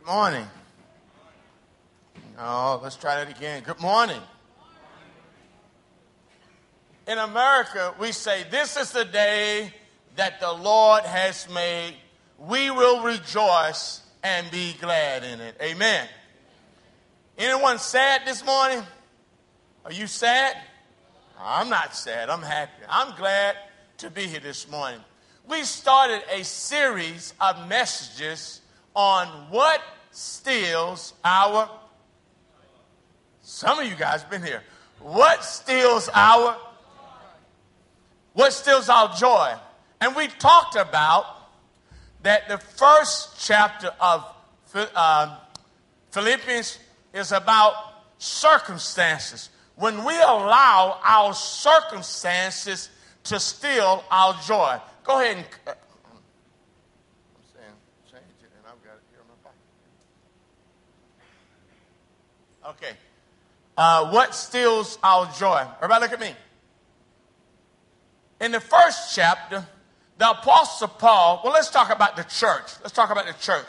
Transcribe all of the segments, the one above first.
Good morning. Oh, let's try that again. Good morning. In America, we say, This is the day that the Lord has made. We will rejoice and be glad in it. Amen. Anyone sad this morning? Are you sad? I'm not sad. I'm happy. I'm glad to be here this morning. We started a series of messages on what steals our some of you guys been here. What steals our what steals our joy? And we talked about that the first chapter of uh, Philippians is about circumstances. When we allow our circumstances to steal our joy. Go ahead and. Uh, I'm saying change it, and I've got it here on my Okay. Uh, what steals our joy? Everybody, look at me. In the first chapter, the Apostle Paul, well, let's talk about the church. Let's talk about the church.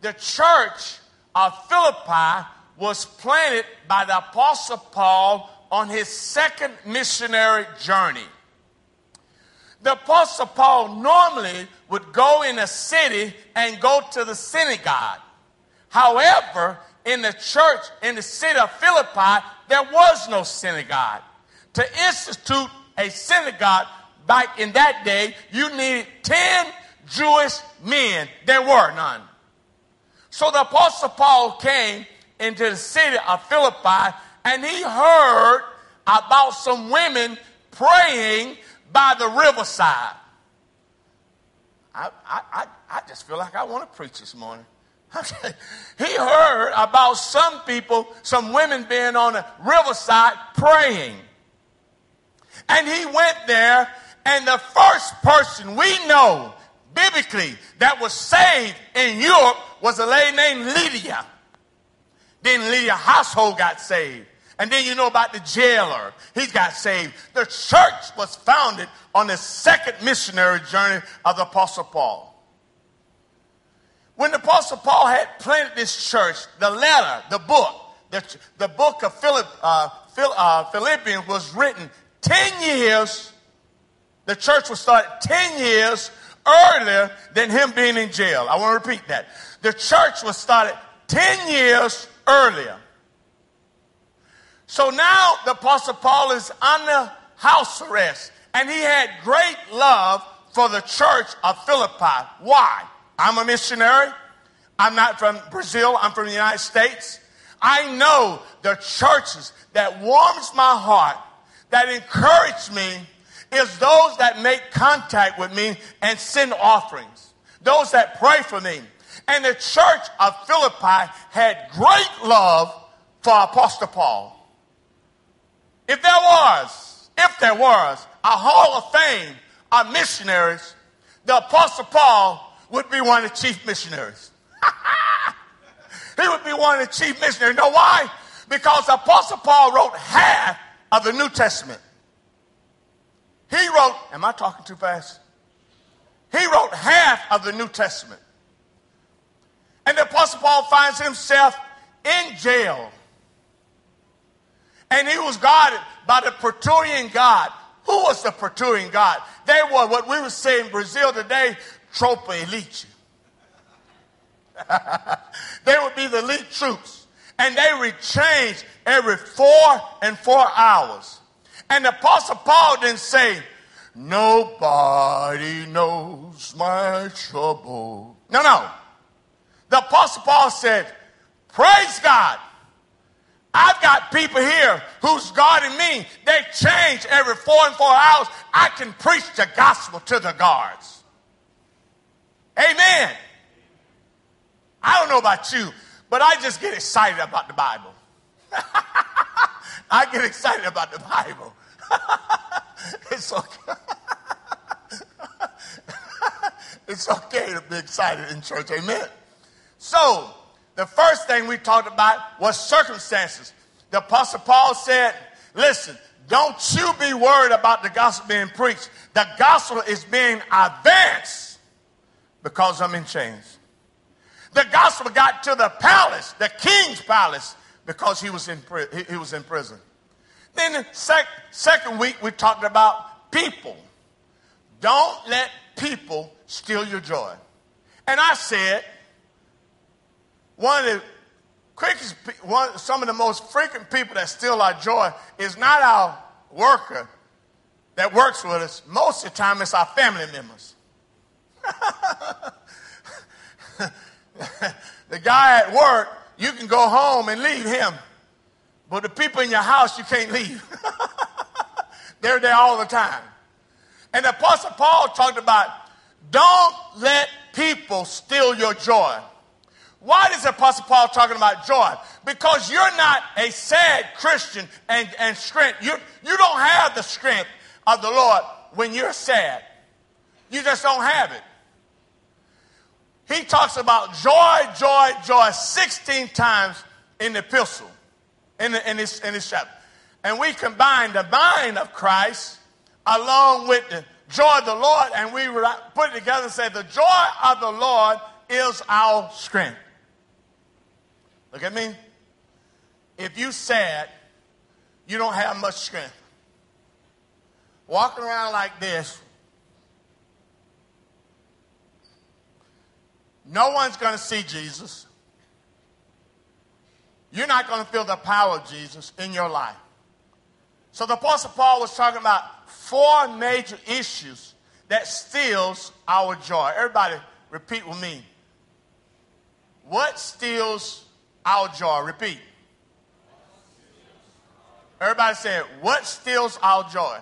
The church of Philippi was planted by the Apostle Paul on his second missionary journey. The Apostle Paul normally would go in a city and go to the synagogue. However, in the church in the city of Philippi, there was no synagogue. To institute a synagogue back in that day, you needed 10 Jewish men. There were none. So the Apostle Paul came into the city of Philippi and he heard about some women praying by the riverside. I, I, I, I just feel like I want to preach this morning. he heard about some people, some women being on the riverside praying. And he went there and the first person we know biblically that was saved in Europe was a lady named Lydia. Then Lydia's household got saved. And then you know about the jailer. He got saved. The church was founded on the second missionary journey of the Apostle Paul. When the Apostle Paul had planted this church, the letter, the book, the, the book of Philip, uh, Phil, uh, Philippians was written 10 years the church was started 10 years earlier than him being in jail. I want to repeat that. The church was started 10 years earlier. So now the Apostle Paul is under house arrest, and he had great love for the church of Philippi. Why? I'm a missionary. I'm not from Brazil, I'm from the United States. I know the churches that warms my heart, that encourage me, is those that make contact with me and send offerings, those that pray for me. And the church of Philippi had great love for Apostle Paul. If there was, if there was a hall of fame of missionaries, the Apostle Paul would be one of the chief missionaries. he would be one of the chief missionaries. Know why? Because Apostle Paul wrote half of the New Testament. He wrote, am I talking too fast? He wrote half of the New Testament. And the Apostle Paul finds himself in jail. And he was guarded by the Praetorian Guard. Who was the Praetorian Guard? They were what we would say in Brazil today, tropa elite. they would be the elite troops. And they would change every four and four hours. And the Apostle Paul didn't say, Nobody knows my trouble. No, no. The Apostle Paul said, Praise God. I've got people here who's guarding me. They change every four and four hours. I can preach the gospel to the guards. Amen. I don't know about you, but I just get excited about the Bible. I get excited about the Bible. it's okay. it's okay to be excited in church. Amen. So, the first thing we talked about was circumstances. The Apostle Paul said, Listen, don't you be worried about the gospel being preached. The gospel is being advanced because I'm in chains. The gospel got to the palace, the king's palace, because he was in, he, was in prison. Then the sec- second week, we talked about people. Don't let people steal your joy. And I said, one of the quickest, one, some of the most frequent people that steal our joy is not our worker that works with us. Most of the time, it's our family members. the guy at work, you can go home and leave him. But the people in your house, you can't leave. They're there all the time. And the Apostle Paul talked about don't let people steal your joy. Why is the Apostle Paul talking about joy? Because you're not a sad Christian and, and strength. You, you don't have the strength of the Lord when you're sad. You just don't have it. He talks about joy, joy, joy 16 times in the epistle, in, the, in, this, in chapter. And we combine the mind of Christ along with the joy of the Lord, and we put it together and say, The joy of the Lord is our strength. Look at me. If you sad, you don't have much strength. Walking around like this, no one's going to see Jesus. You're not going to feel the power of Jesus in your life. So the Apostle Paul was talking about four major issues that steals our joy. Everybody repeat with me. What steals our joy? Repeat. Everybody said. What steals our joy?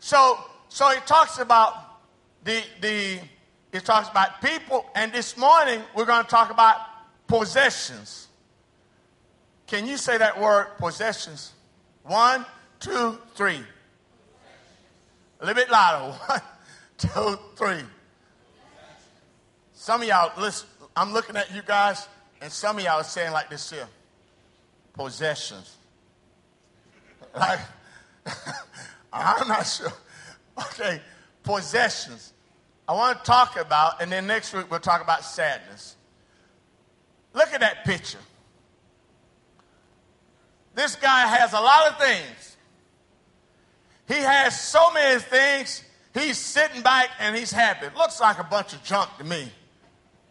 So, so it talks about the the it talks about people, and this morning we're going to talk about possessions. Can you say that word, possessions? One, two, three. A little bit louder. One, two, three. Some of y'all, listen, I'm looking at you guys, and some of y'all are saying like this here possessions. Like, I'm not sure. Okay, possessions. I want to talk about, and then next week we'll talk about sadness. Look at that picture. This guy has a lot of things. He has so many things. He's sitting back and he's happy. Looks like a bunch of junk to me.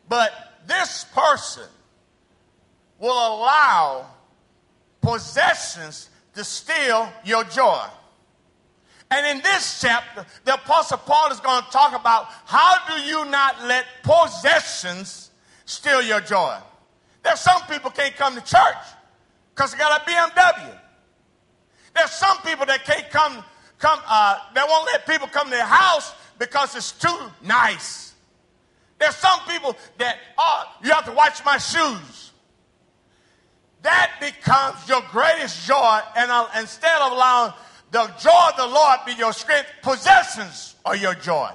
But this person will allow possessions to steal your joy. And in this chapter, the Apostle Paul is going to talk about how do you not let possessions steal your joy. There's some people can't come to church because they got a BMW. There's some people that can't come, come uh, won't let people come to their house because it's too nice. There's some people that, oh, you have to watch my shoes. That becomes your greatest joy, and uh, instead of allowing the joy of the Lord be your strength, possessions are your joy.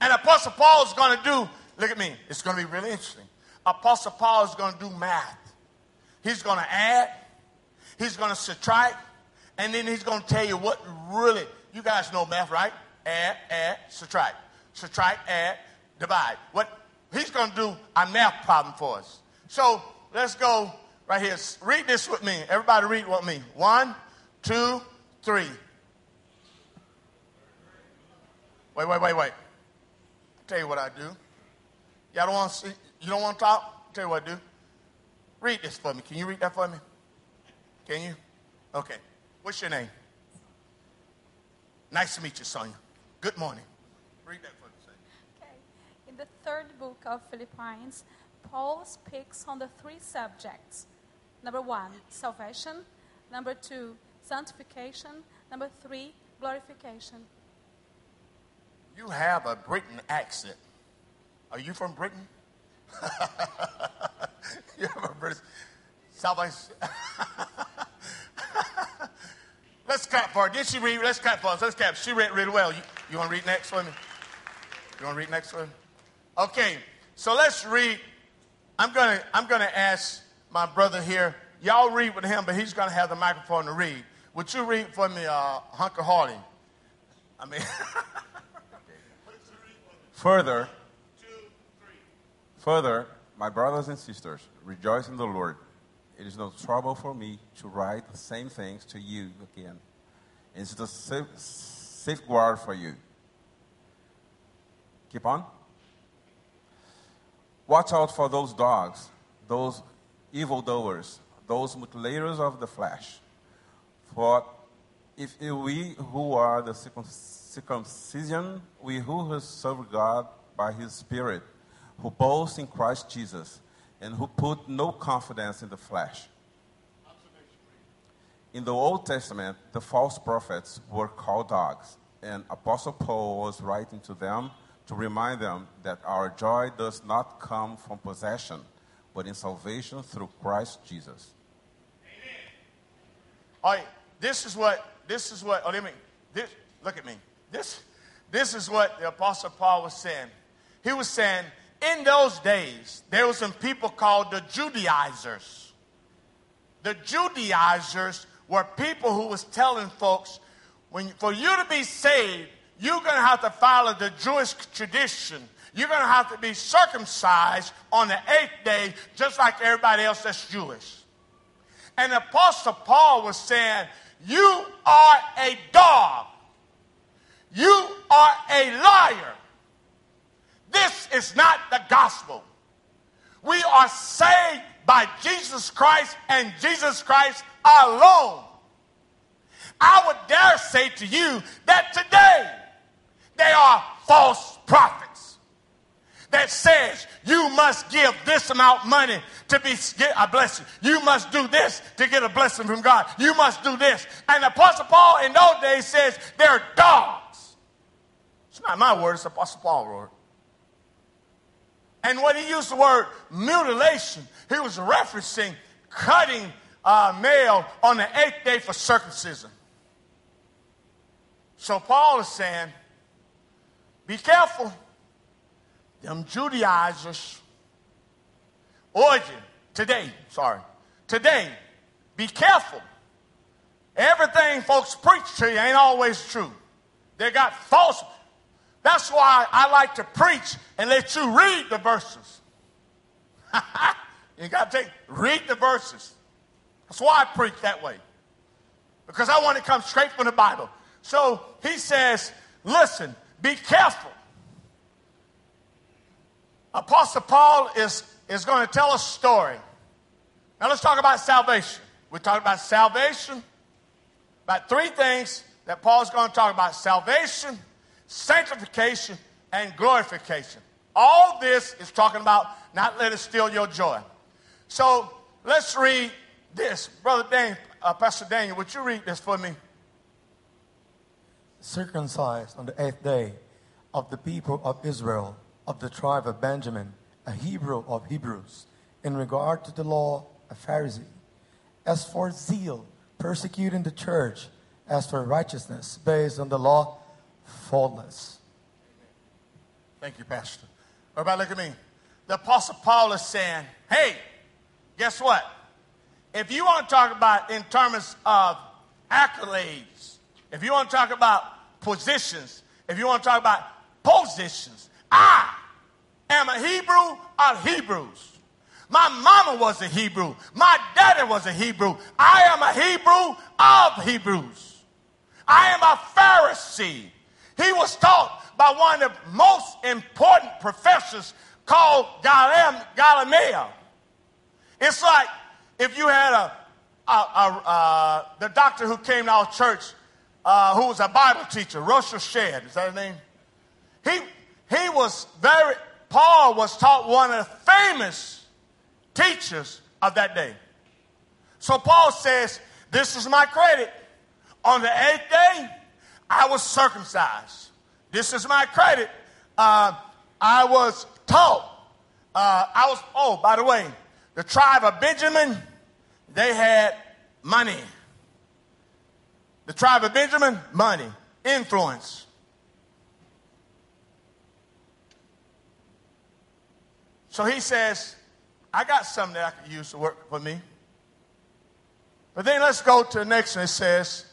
And Apostle Paul is going to do, look at me, it's going to be really interesting. Apostle Paul is going to do math. He's going to add, he's going to subtract, and then he's going to tell you what really, you guys know math, right? Add, add, subtract. Subtract, add, divide. What he's going to do a math problem for us. So let's go right here. Read this with me. Everybody read with me. One, two, three. Wait, wait, wait, wait. I'll tell you what I do. Y'all don't want to see, you don't want to talk? I'll tell you what I do. Read this for me. Can you read that for me? Can you? Okay. What's your name? Nice to meet you, Sonia. Good morning. Read that for me. Okay. In the third book of Philippians, Paul speaks on the three subjects. Number one, salvation. Number two, sanctification. Number three, glorification. You have a Britain accent. Are you from Britain? you have a British salvation. Let's clap for her. Did she read? Let's clap for her. Let's clap. She read really well. You, you want to read next me? You want to read next me? Okay. So let's read. I'm gonna I'm gonna ask my brother here. Y'all read with him, but he's gonna have the microphone to read. Would you read for me, uh, Hunker I mean. Further, Further, my brothers and sisters, rejoice in the Lord. It is no trouble for me to write the same things to you again. It's the safe, safeguard for you. Keep on. Watch out for those dogs, those evildoers, those mutilators of the flesh. For if we who are the circumcision, we who serve God by his Spirit, who boast in Christ Jesus, and who put no confidence in the flesh. In the Old Testament, the false prophets were called dogs, and Apostle Paul was writing to them to remind them that our joy does not come from possession, but in salvation through Christ Jesus. Amen. All right, this is what, this is what, oh, let me, this, look at me. This, this is what the Apostle Paul was saying. He was saying, in those days, there were some people called the Judaizers. The Judaizers were people who was telling folks, when, for you to be saved, you're going to have to follow the Jewish tradition. You're going to have to be circumcised on the eighth day, just like everybody else that's Jewish. And the Apostle Paul was saying, You are a dog. You are a liar. This is not the gospel. We are saved by Jesus Christ and Jesus Christ alone. I would dare say to you that today they are false prophets that says you must give this amount money to be get a blessing. You must do this to get a blessing from God. You must do this. And Apostle Paul in those days says they're dogs. It's not my word, it's Apostle Paul's word. And when he used the word mutilation, he was referencing cutting uh, a male on the eighth day for circumcision. So Paul is saying, be careful. Them Judaizers, origin, today, sorry, today, be careful. Everything folks preach to you ain't always true. They got false. That's why I like to preach and let you read the verses. you got to take, read the verses. That's why I preach that way. Because I want to come straight from the Bible. So he says, listen, be careful. Apostle Paul is, is going to tell a story. Now let's talk about salvation. We talked about salvation, about three things that Paul's going to talk about salvation, sanctification, and glorification. All this is talking about not let it steal your joy. So let's read this. Brother Daniel, uh, Pastor Daniel, would you read this for me? circumcised on the eighth day of the people of Israel, of the tribe of Benjamin, a Hebrew of Hebrews, in regard to the law, a Pharisee. As for zeal, persecuting the church, as for righteousness, based on the law, faultless. Thank you, Pastor. Everybody, look at me. The Apostle Paul is saying, hey, guess what? If you want to talk about in terms of accolades, if you want to talk about positions, if you want to talk about positions, I am a Hebrew of Hebrews. My mama was a Hebrew. My daddy was a Hebrew. I am a Hebrew of Hebrews. I am a Pharisee. He was taught by one of the most important professors called Gamaliel. It's like if you had a, a, a uh, the doctor who came to our church uh, who was a Bible teacher, Rosh Shad, is that his name? He, he was very, Paul was taught one of the famous teachers of that day. So Paul says, This is my credit. On the eighth day, I was circumcised. This is my credit. Uh, I was taught. Uh, I was, oh, by the way, the tribe of Benjamin, they had money. The tribe of Benjamin, money, influence. So he says, I got something that I could use to work for me. But then let's go to the next one. It says,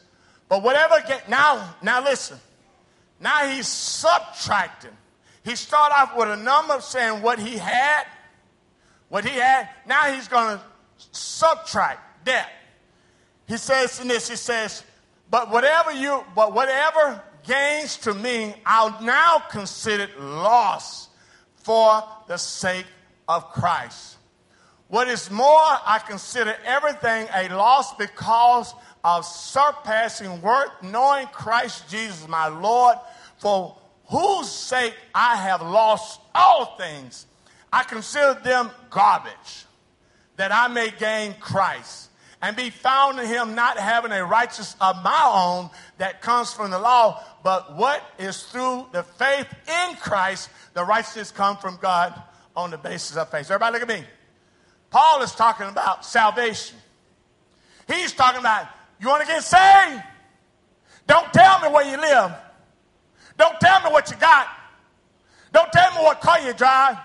but whatever get now, now listen. Now he's subtracting. He started off with a number saying what he had, What he had, now he's going to subtract debt. He says in this, he says, but whatever you, but whatever gains to me, I'll now consider it loss for the sake of Christ. What is more, I consider everything a loss because of surpassing worth, knowing Christ Jesus my Lord, for whose sake I have lost all things. I consider them garbage, that I may gain Christ and be found in him, not having a righteousness of my own that comes from the law, but what is through the faith in Christ, the righteousness come from God on the basis of faith. Everybody look at me. Paul is talking about salvation. He's talking about, you want to get saved? Don't tell me where you live. Don't tell me what you got. Don't tell me what car you drive.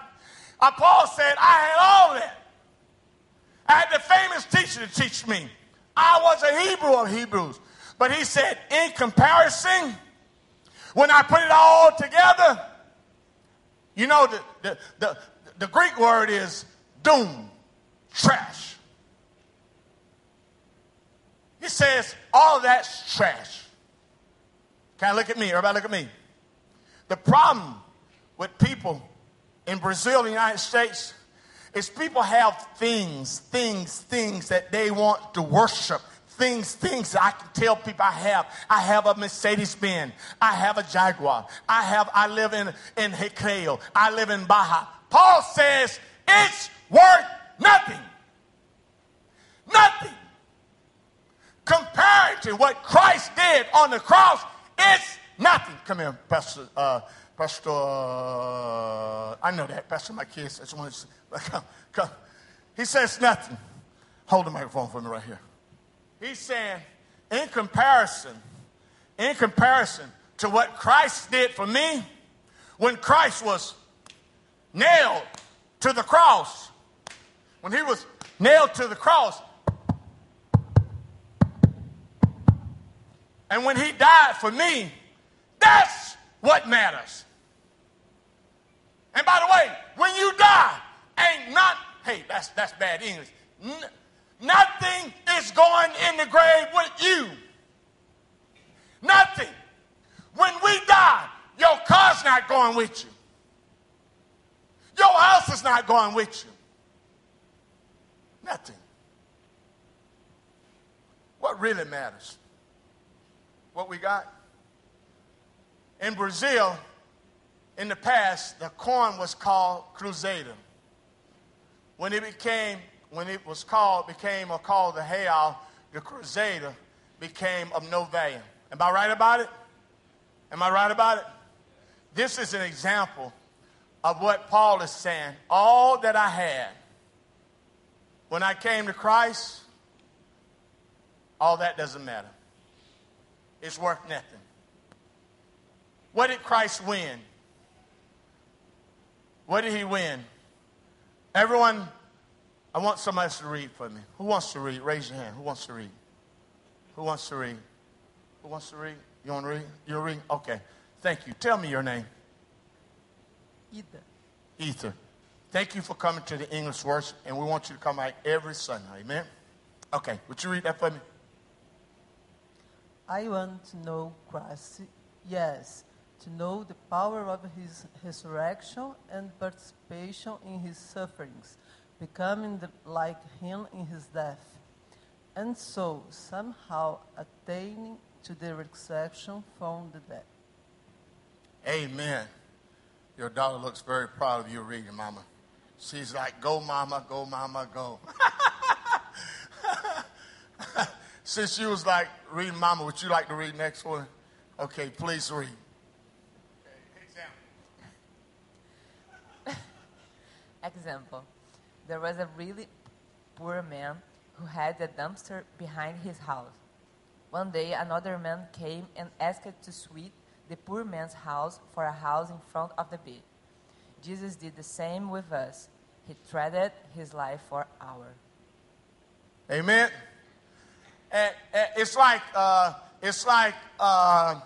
Uh, Paul said, I had all that. I had the famous teacher to teach me. I was a Hebrew of Hebrews. But he said, in comparison, when I put it all together, you know, the, the, the, the Greek word is doom, trash. He says, all that's trash. Can I look at me? Everybody look at me. The problem with people in Brazil the United States is people have things, things, things that they want to worship. Things, things I can tell people I have. I have a Mercedes Benz. I have a Jaguar. I have, I live in, in Recreio. I live in Barra. Paul says it's worth nothing. Nothing. Compared to what Christ did on the cross, it's nothing. Come here, Pastor. Uh, Pastor, uh, I know that. Pastor, my kids. I just want to come, come. He says nothing. Hold the microphone for me right here. He's saying, in comparison, in comparison to what Christ did for me, when Christ was nailed to the cross, when he was nailed to the cross, and when he died for me, that's what matters. And by the way, when you die, ain't not, hey, that's, that's bad English. N- nothing is going in the grave with you. Nothing. When we die, your car's not going with you. Your house is not going with you. Nothing. What really matters? What we got? In Brazil, in the past, the corn was called cruzeiro. When it became, when it was called, became or called the real, the crusader became of no value. Am I right about it? Am I right about it? This is an example of what Paul is saying. All that I had when I came to Christ, all that doesn't matter. It's worth nothing. What did Christ win? What did he win? Everyone, I want somebody else to read for me. Who wants to read? Raise your hand. Who wants to read? Who wants to read? Who wants to read? You want to read? You'll read? Okay. Thank you. Tell me your name. Ether. Ether. Thank you for coming to the English worship, and we want you to come out every Sunday. Amen? Okay. Would you read that for me? I want to know Christ, yes, to know the power of his resurrection and participation in his sufferings, becoming the, like him in his death, and so somehow attaining to the resurrection from the dead. Amen. Your daughter looks very proud of you reading, Mama. She's like, Go, Mama, go, Mama, go. Since she was like reading, Mama, would you like to read next one? Okay, please read. Example There was a really poor man who had a dumpster behind his house. One day, another man came and asked to sweep the poor man's house for a house in front of the beach. Jesus did the same with us. He traded his life for ours. Amen. And, and it's like uh, it's like uh,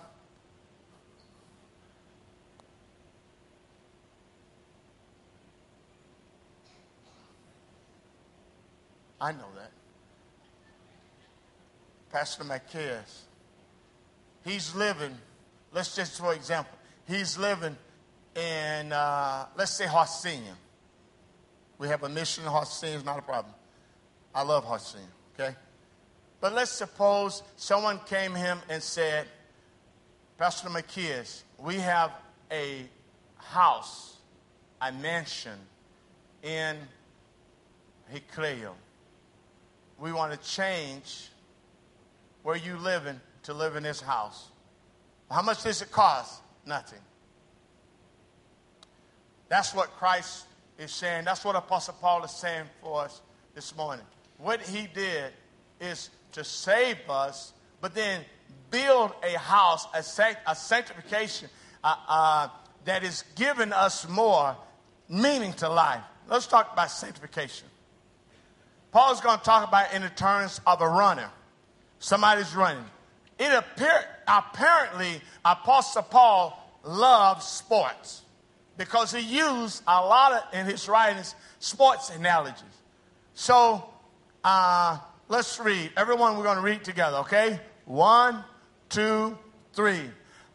I know that. Pastor Macaius, he's living, let's just for example, he's living in, uh, let's say, Harcinium. We have a mission in Harcinium, it's not a problem. I love Harcinium, okay? But let's suppose someone came him and said, Pastor Macaius, we have a house, a mansion in Recreio. We want to change where you living to live in this house. How much does it cost? Nothing. That's what Christ is saying. That's what Apostle Paul is saying for us this morning. What he did is to save us, but then build a house, a, sanct- a sanctification uh, uh, that is giving us more meaning to life. Let's talk about sanctification. Paul's going to talk about in the terms of a runner. Somebody's running. It appear, apparently, Apostle Paul loves sports because he used a lot of, in his writings, sports analogies. So uh, let's read. Everyone, we're going to read together, okay? One, two, three.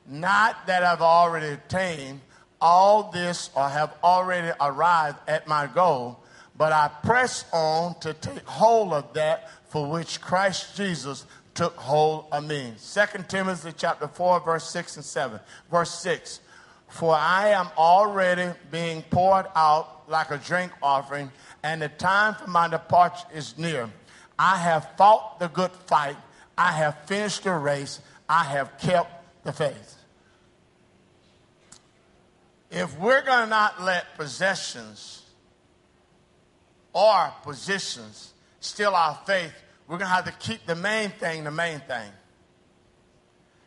Not that I've already attained all this or have already arrived at my goal, but I press on to take hold of that for which Christ Jesus took hold of me. 2 Timothy chapter 4, verse 6 and 7. Verse 6. For I am already being poured out like a drink offering, and the time for my departure is near. I have fought the good fight. I have finished the race. I have kept the faith. If we're going to not let possessions or positions still our faith, we're going to have to keep the main thing the main thing.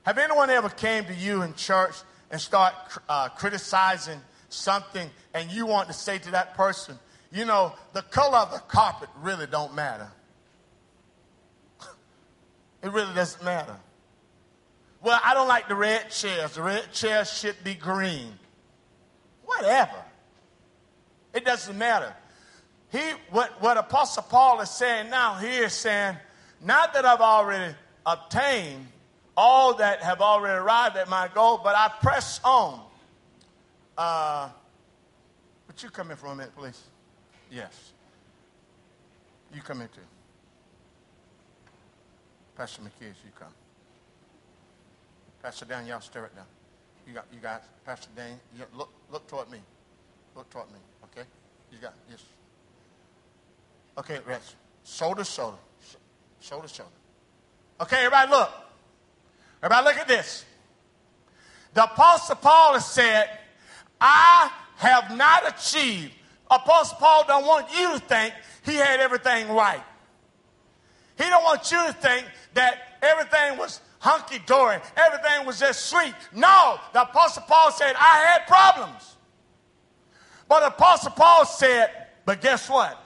Have anyone ever came to you in church and start uh, criticizing something and you want to say to that person, you know, the color of the carpet really don't matter. it really doesn't matter. Well, I don't like the red chairs. The red chairs should be green. Whatever. It doesn't matter. He, what, what Apostle Paul is saying now, he is saying, not that I've already obtained all that have already arrived at my goal, but I press on. Uh, but you come in for a minute, please. Yes. You come in too. Pastor McKees, you come. Pastor Dan, y'all stir it down. You got, you got Pastor Dan. Look, look toward me. Look toward me. Okay. You got yes. Okay, rest. Shoulder, shoulder, shoulder, shoulder. Okay, everybody, look. Everybody, look at this. The Apostle Paul has said, "I have not achieved." Apostle Paul don't want you to think he had everything right. He don't want you to think that everything was hunky dory, everything was just sweet. No, the Apostle Paul said, I had problems. But Apostle Paul said, but guess what?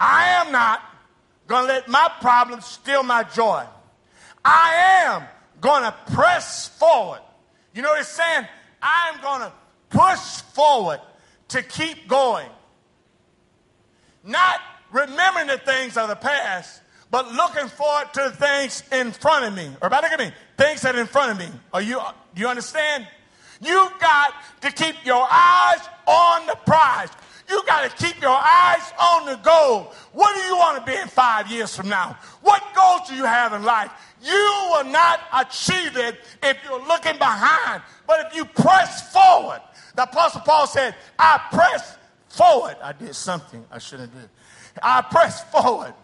I am not going to let my problems steal my joy. I am going to press forward. You know what he's saying? I'm going to push forward to keep going. Not remembering the things of the past, but looking forward to the things in front of me. Everybody look at me. Things that are in front of me. Are you, do you understand? You've got to keep your eyes on the prize. You got to keep your eyes on the goal. What do you want to be in five years from now? What goals do you have in life? You will not achieve it if you're looking behind, but if you press forward. The Apostle Paul said, I press forward. I did something I shouldn't have did. I press forward.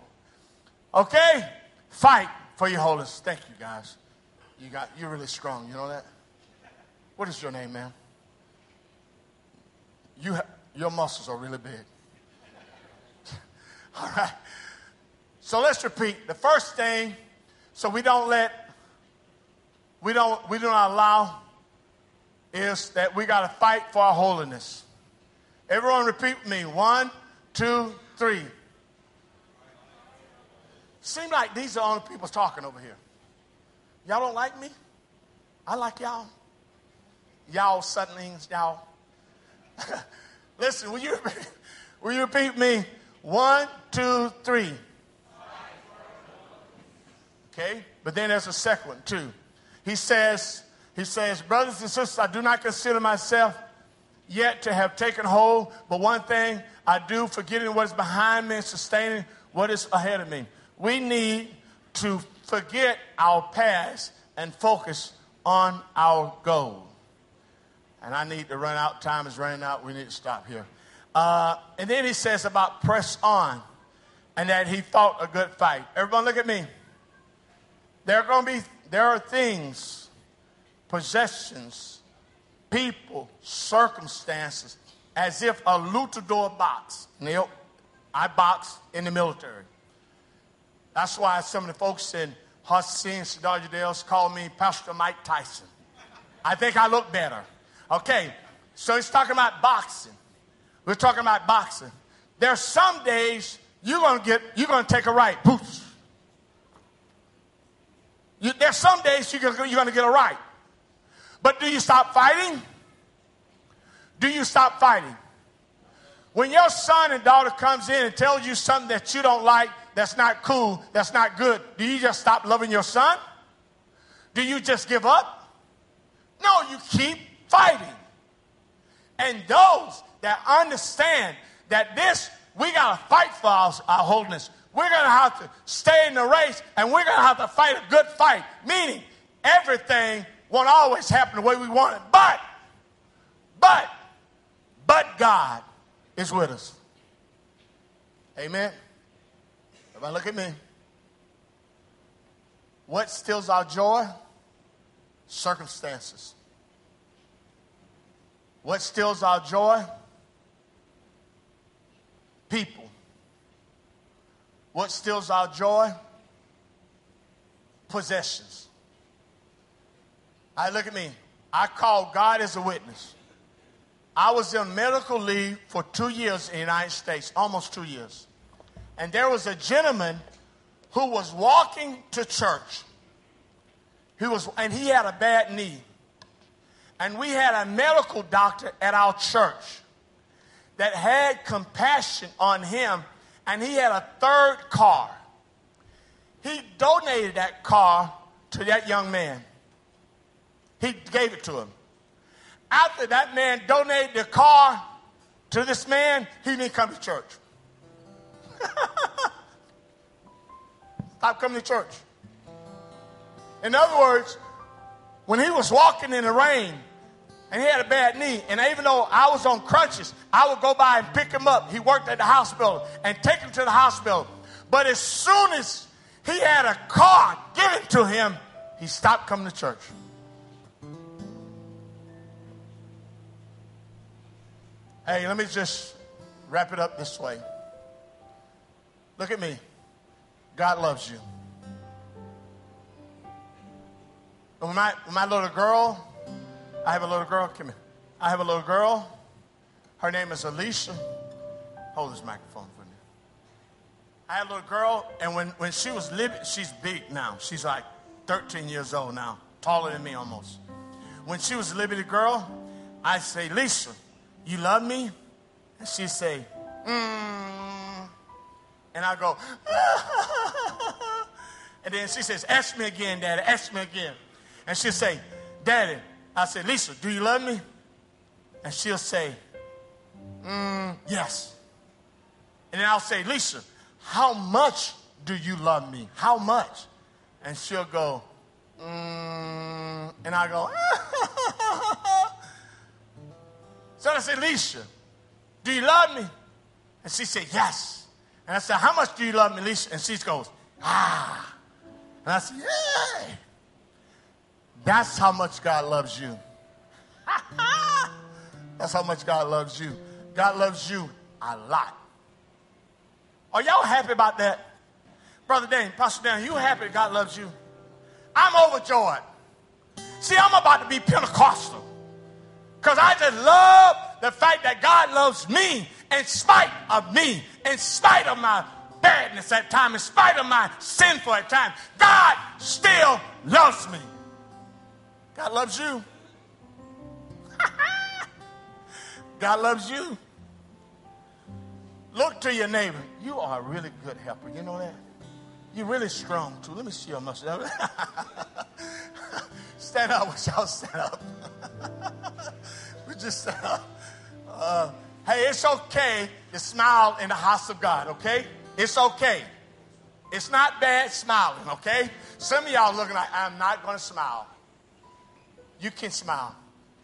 Okay? Fight for your holiness. Thank you, guys. You got you're really strong. You know that? What is your name, man? You ha- your muscles are really big. All right. So let's repeat. The first thing, so we don't let we don't we do not allow is that we got to fight for our holiness. Everyone repeat with me. One, two, three. Seem like these are the only people talking over here. Y'all don't like me? I like y'all. Y'all suddenlings, y'all. Listen, will you, will you repeat me? One, two, three. Okay? But then there's a second one too. He says, he says, brothers and sisters, I do not consider myself yet to have taken hold, but one thing I do, forgetting what is behind me and sustaining what is ahead of me. We need to forget our past and focus on our goal. And I need to run out. Time is running out. We need to stop here. Uh, and then he says about press on and that he fought a good fight. Everyone, look at me. There are going to be, there are things, possessions, people, circumstances, as if a luchador box. Neil, I box in the military. That's why some of the folks in Hussein Dales call me Pastor Mike Tyson. I think I look better. Okay, so he's talking about boxing. We're talking about boxing. There's some days you're gonna get you're gonna take a right. Boots. You, there's some days you're gonna, you're gonna get a right. But do you stop fighting? Do you stop fighting? When your son and daughter comes in and tells you something that you don't like, that's not cool, that's not good, do you just stop loving your son? Do you just give up? No, you keep fighting. And those that understand that this, we got to fight for our, our holiness. We're going to have to stay in the race and we're going to have to fight a good fight. Meaning, everything won't always happen the way we want it. But, but, but God is with us. Amen. Everybody look at me. What steals our joy? Circumstances. What steals our joy? People. What steals our joy? Possessions. I look at me. I call God as a witness. I was in medical leave for two years in the United States, almost two years. And there was a gentleman who was walking to church. He was, and he had a bad knee. And we had a medical doctor at our church that had compassion on him, and he had a third car. He donated that car to that young man. He gave it to him. After that man donated the car to this man, he didn't come to church. Stop coming to church. In other words, when he was walking in the rain and he had a bad knee, and even though I was on crutches, I would go by and pick him up. He worked at the hospital and take him to the hospital. But as soon as he had a car given to him, he stopped coming to church. Hey, let me just wrap it up this way. Look at me. God loves you. When my, when my little girl, I have a little girl, come here. I have a little girl. Her name is Alicia. Hold this microphone for me. I had a little girl, and when, when she was living, she's big now. She's like 13 years old now, taller than me almost. When she was a little girl, I say, Lisa, you love me? And she say, mm. And I go, and then she says, ask me again, daddy, ask me again. And she'll say, Daddy, I say, Lisa, do you love me? And she'll say, mm, Yes. And then I'll say, Lisa, how much do you love me? How much? And she'll go, mm, and I go, so I say, Lisa, do you love me? And she said, Yes. And I said, How much do you love me, Lisa? And she goes, Ah. And I said, Yeah. That's how much God loves you. That's how much God loves you. God loves you a lot. Are y'all happy about that? Brother Dan, Pastor Dan, you happy God loves you? I'm overjoyed. See, I'm about to be Pentecostal. Because I just love the fact that God loves me in spite of me, in spite of my badness at times, in spite of my sinful at times. God still loves me. God loves you. God loves you. Look to your neighbor. You are a really good helper. You know that? You're really strong too. Let me see your muscle. stand up. We y'all stand up. we just stand up. Uh, hey, it's okay to smile in the house of God, okay? It's okay. It's not bad smiling, okay? Some of y'all looking like, I'm not going to smile. You can smile.